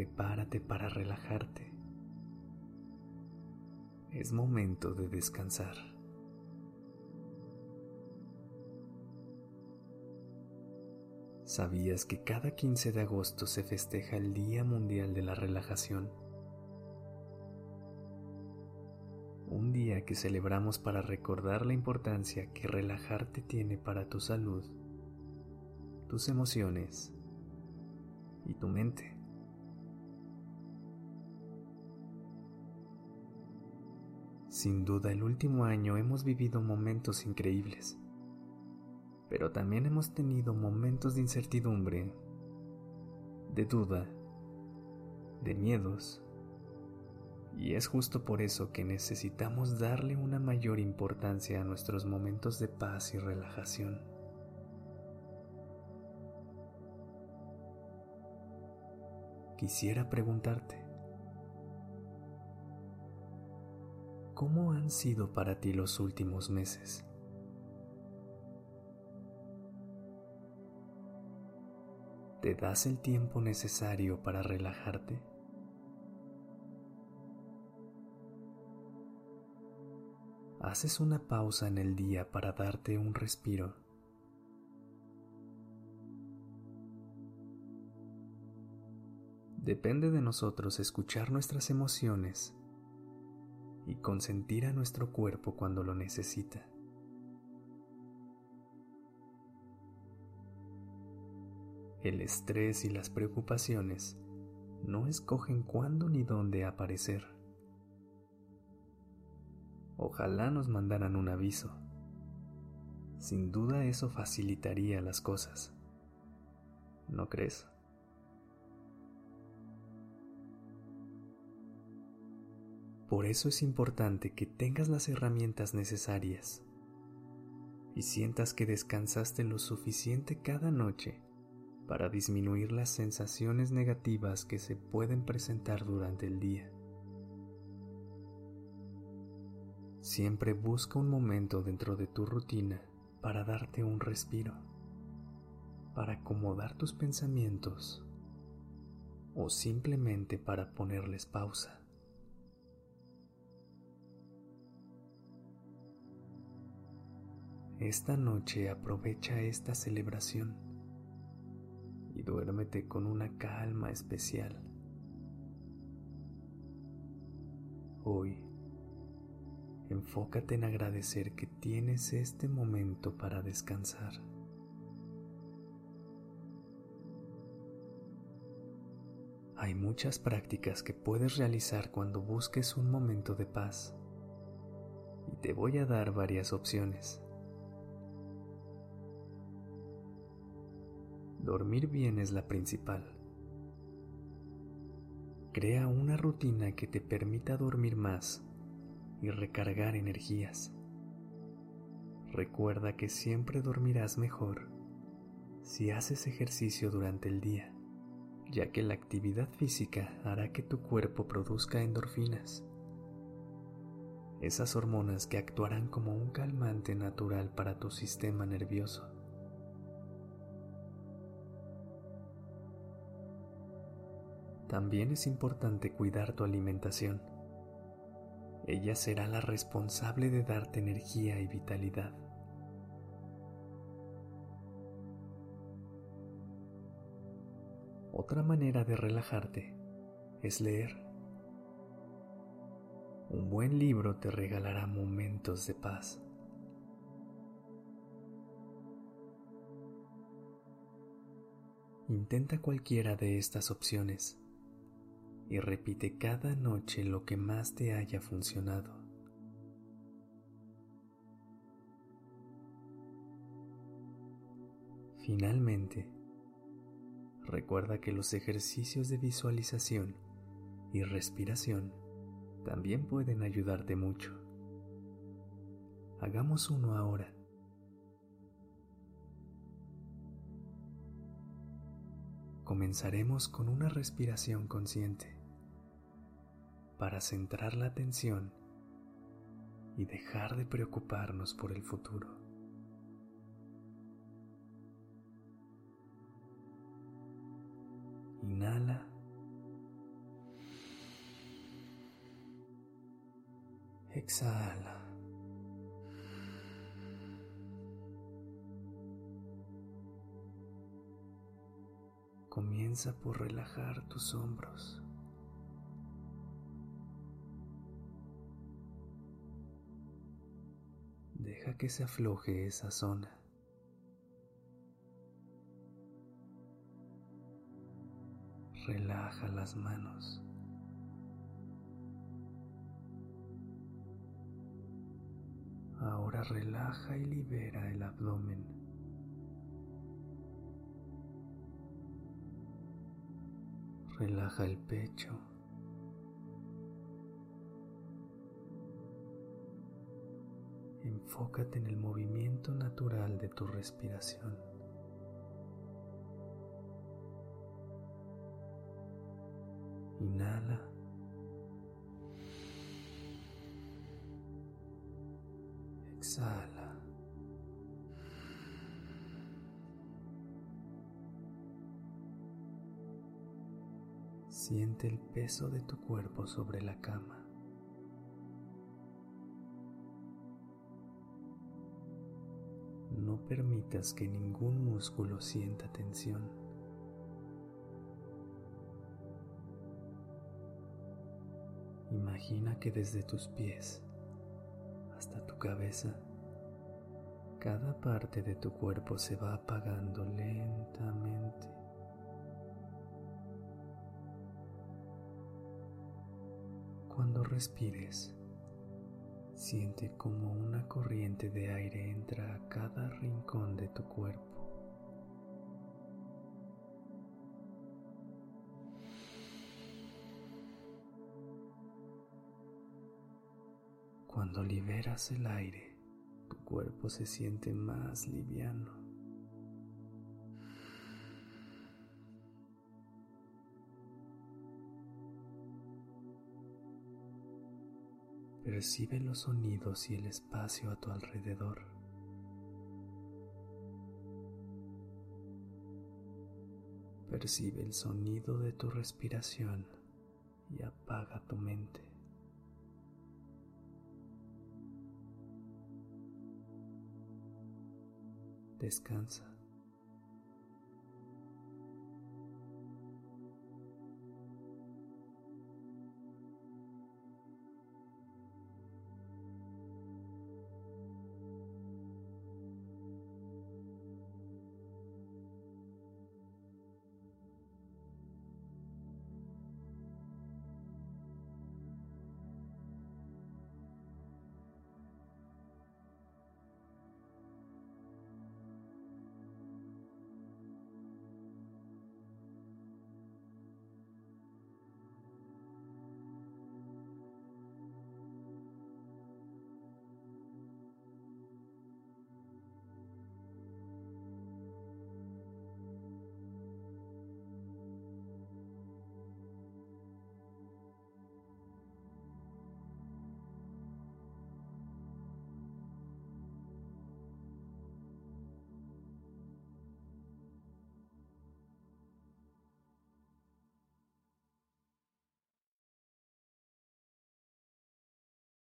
Prepárate para relajarte. Es momento de descansar. ¿Sabías que cada 15 de agosto se festeja el Día Mundial de la Relajación? Un día que celebramos para recordar la importancia que relajarte tiene para tu salud, tus emociones y tu mente. Sin duda el último año hemos vivido momentos increíbles pero también hemos tenido momentos de incertidumbre, de duda, de miedos. Y es justo por eso que necesitamos darle una mayor importancia a nuestros momentos de paz y relajación. Quisiera preguntarte, ¿cómo han sido para ti los últimos meses? ¿Te das el tiempo necesario para relajarte? ¿Haces una pausa en el día para darte un respiro? Depende de nosotros escuchar nuestras emociones y consentir a nuestro cuerpo cuando lo necesita. El estrés y las preocupaciones no escogen cuándo ni dónde aparecer. Ojalá nos mandaran un aviso. Sin duda eso facilitaría las cosas. ¿No crees? Por eso es importante que tengas las herramientas necesarias y sientas que descansaste lo suficiente cada noche para disminuir las sensaciones negativas que se pueden presentar durante el día. Siempre busca un momento dentro de tu rutina para darte un respiro, para acomodar tus pensamientos o simplemente para ponerles pausa. Esta noche aprovecha esta celebración y duérmete con una calma especial. Hoy, enfócate en agradecer que tienes este momento para descansar. Hay muchas prácticas que puedes realizar cuando busques un momento de paz y te voy a dar varias opciones. Dormir bien es la principal. Crea una rutina que te permita dormir más y recargar energías. Recuerda que siempre dormirás mejor si haces ejercicio durante el día, ya que la actividad física hará que tu cuerpo produzca endorfinas, esas hormonas que actuarán como un calmante natural para tu sistema nervioso. También es importante cuidar tu alimentación. Ella será la responsable de darte energía y vitalidad. Otra manera de relajarte es leer. Un buen libro te regalará momentos de paz. Intenta cualquiera de estas opciones y repite cada noche lo que más te haya funcionado. Finalmente, Recuerda que los ejercicios de visualización y respiración también pueden ayudarte mucho. Hagamos uno ahora. Comenzaremos con una respiración consciente para centrar la atención y dejar de preocuparnos por el futuro. Inhala. Exhala. Comienza por relajar tus hombros. Deja que se afloje esa zona. Relaja las manos. Ahora relaja y libera el abdomen. Relaja el pecho. Enfócate en el movimiento natural de tu respiración. Inhala. Exhala. Siente el peso de tu cuerpo sobre la cama. Permitas que ningún músculo sienta tensión. Imagina que desde tus pies hasta tu cabeza, cada parte de tu cuerpo se va apagando lentamente. Cuando respires, siente como una corriente de aire entra a cada rincón de tu cuerpo. Cuando liberas el aire, tu cuerpo se siente más liviano. Percibe los sonidos y el espacio a tu alrededor. Percibe el sonido de tu respiración y apaga tu mente. Descansa.